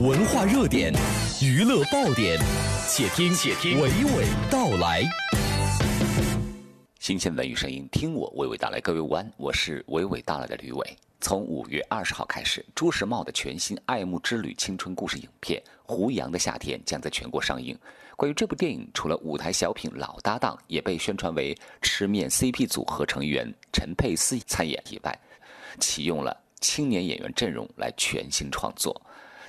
文化热点，娱乐爆点，且听且听娓娓道来。新鲜文娱声音，听我娓娓道来。各位午安，我是娓娓道来的吕伟。从五月二十号开始，朱时茂的全新《爱慕之旅》青春故事影片《胡杨的夏天》将在全国上映。关于这部电影，除了舞台小品老搭档，也被宣传为吃面 CP 组合成员陈佩斯参演以外，启用了青年演员阵容来全新创作。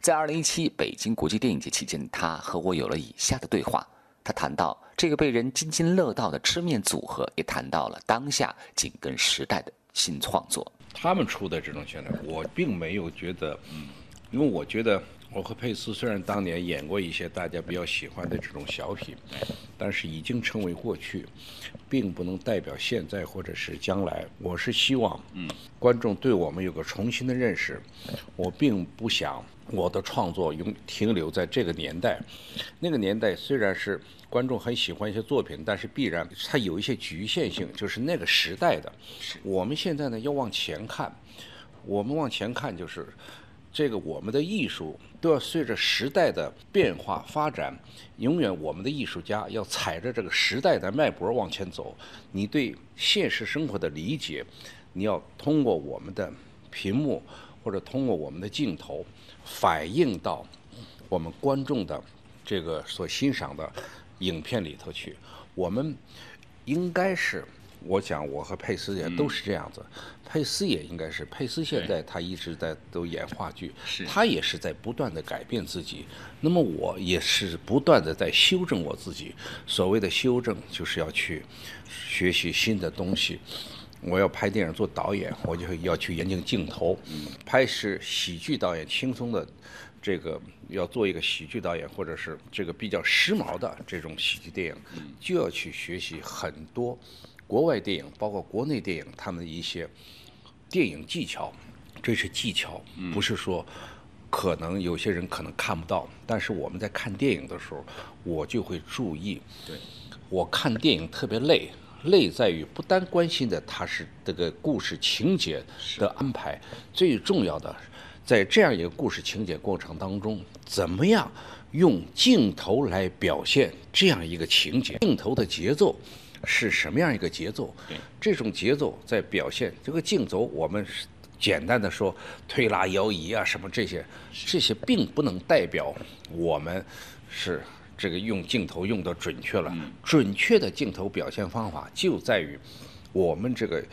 在二零一七北京国际电影节期间，他和我有了以下的对话。他谈到这个被人津津乐道的吃面组合，也谈到了当下紧跟时代的新创作。他们出的这种旋律，我并没有觉得，嗯，因为我觉得。我和佩斯虽然当年演过一些大家比较喜欢的这种小品，但是已经成为过去，并不能代表现在或者是将来。我是希望，嗯，观众对我们有个重新的认识。我并不想我的创作永停留在这个年代。那个年代虽然是观众很喜欢一些作品，但是必然它有一些局限性，就是那个时代的。我们现在呢要往前看，我们往前看就是。这个我们的艺术都要随着时代的变化发展，永远我们的艺术家要踩着这个时代的脉搏往前走。你对现实生活的理解，你要通过我们的屏幕或者通过我们的镜头反映到我们观众的这个所欣赏的影片里头去。我们应该是。我想，我和佩斯也都是这样子。佩斯也应该是，佩斯现在他一直在都演话剧，他也是在不断的改变自己。那么我也是不断的在修正我自己。所谓的修正，就是要去学习新的东西。我要拍电影做导演，我就要去研究镜头。拍是喜剧导演，轻松的这个要做一个喜剧导演，或者是这个比较时髦的这种喜剧电影，就要去学习很多。国外电影，包括国内电影，他们的一些电影技巧，这是技巧，不是说可能有些人可能看不到。但是我们在看电影的时候，我就会注意。对，我看电影特别累，累在于不单关心的它是这个故事情节的安排，最重要的，在这样一个故事情节过程当中，怎么样用镜头来表现这样一个情节，镜头的节奏。是什么样一个节奏？这种节奏在表现这个镜头，我们简单的说推拉摇移啊，什么这些，这些并不能代表我们是这个用镜头用的准确了。准确的镜头表现方法就在于我们这个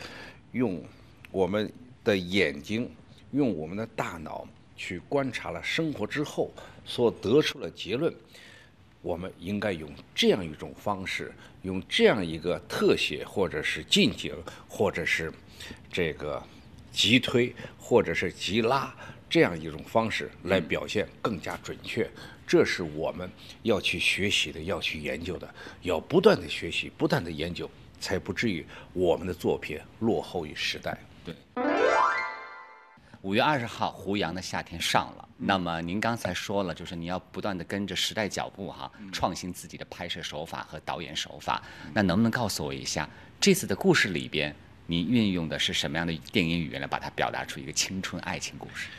用我们的眼睛，用我们的大脑去观察了生活之后所得出的结论。我们应该用这样一种方式，用这样一个特写，或者是近景，或者是这个急推，或者是急拉这样一种方式来表现更加准确。这是我们要去学习的，要去研究的，要不断的学习，不断的研究，才不至于我们的作品落后于时代。对。五月二十号，胡杨的夏天上了。那么您刚才说了，就是你要不断的跟着时代脚步哈，创新自己的拍摄手法和导演手法。那能不能告诉我一下，这次的故事里边，您运用的是什么样的电影语言来把它表达出一个青春爱情故事？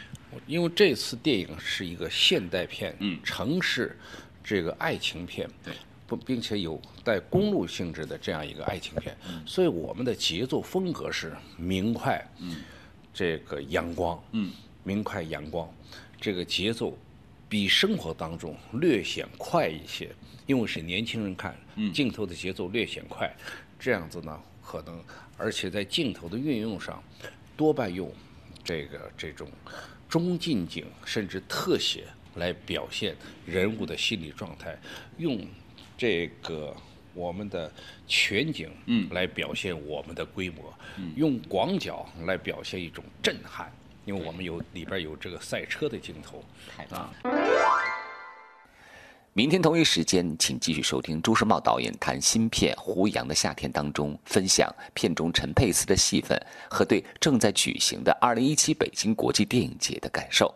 因为这次电影是一个现代片，嗯，城市这个爱情片，对，不，并且有带公路性质的这样一个爱情片，所以我们的节奏风格是明快，嗯。这个阳光，嗯，明快阳光，这个节奏比生活当中略显快一些，因为是年轻人看，镜头的节奏略显快，这样子呢，可能而且在镜头的运用上，多半用这个这种中近景甚至特写来表现人物的心理状态，用这个。我们的全景，嗯，来表现我们的规模，嗯，用广角来表现一种震撼，因为我们有里边有这个赛车的镜头，啊。明天同一时间，请继续收听朱时茂导演谈新片《胡杨的夏天》当中，分享片中陈佩斯的戏份和对正在举行的2017北京国际电影节的感受。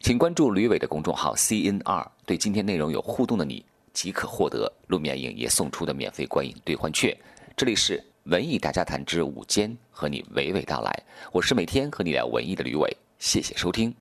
请关注吕伟的公众号 CNR，对今天内容有互动的你。即可获得路面影业送出的免费观影兑换券。这里是文艺大家谈之午间，和你娓娓道来。我是每天和你聊文艺的吕伟，谢谢收听。